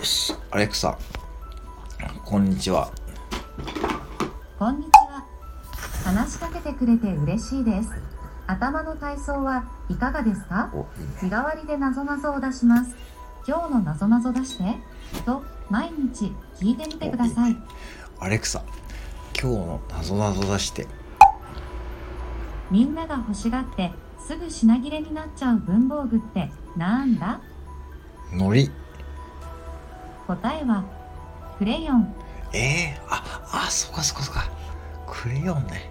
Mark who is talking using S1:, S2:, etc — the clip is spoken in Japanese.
S1: よし、アレクサ。こんにちは。
S2: こんにちは。話しかけてくれて嬉しいです。頭の体操はいかがですか？日替わりでなぞなぞを出します。今日のなぞなぞ出してと毎日聞いてみてください。
S1: アレクサ。今日のなぞなぞ出して。
S2: みんなが欲しがってすぐ品切れになっちゃう文房具ってなんだ？
S1: のり。
S2: 答えはクレヨン。
S1: ええー、あ、あ、そっかそっかそっか。クレヨンね。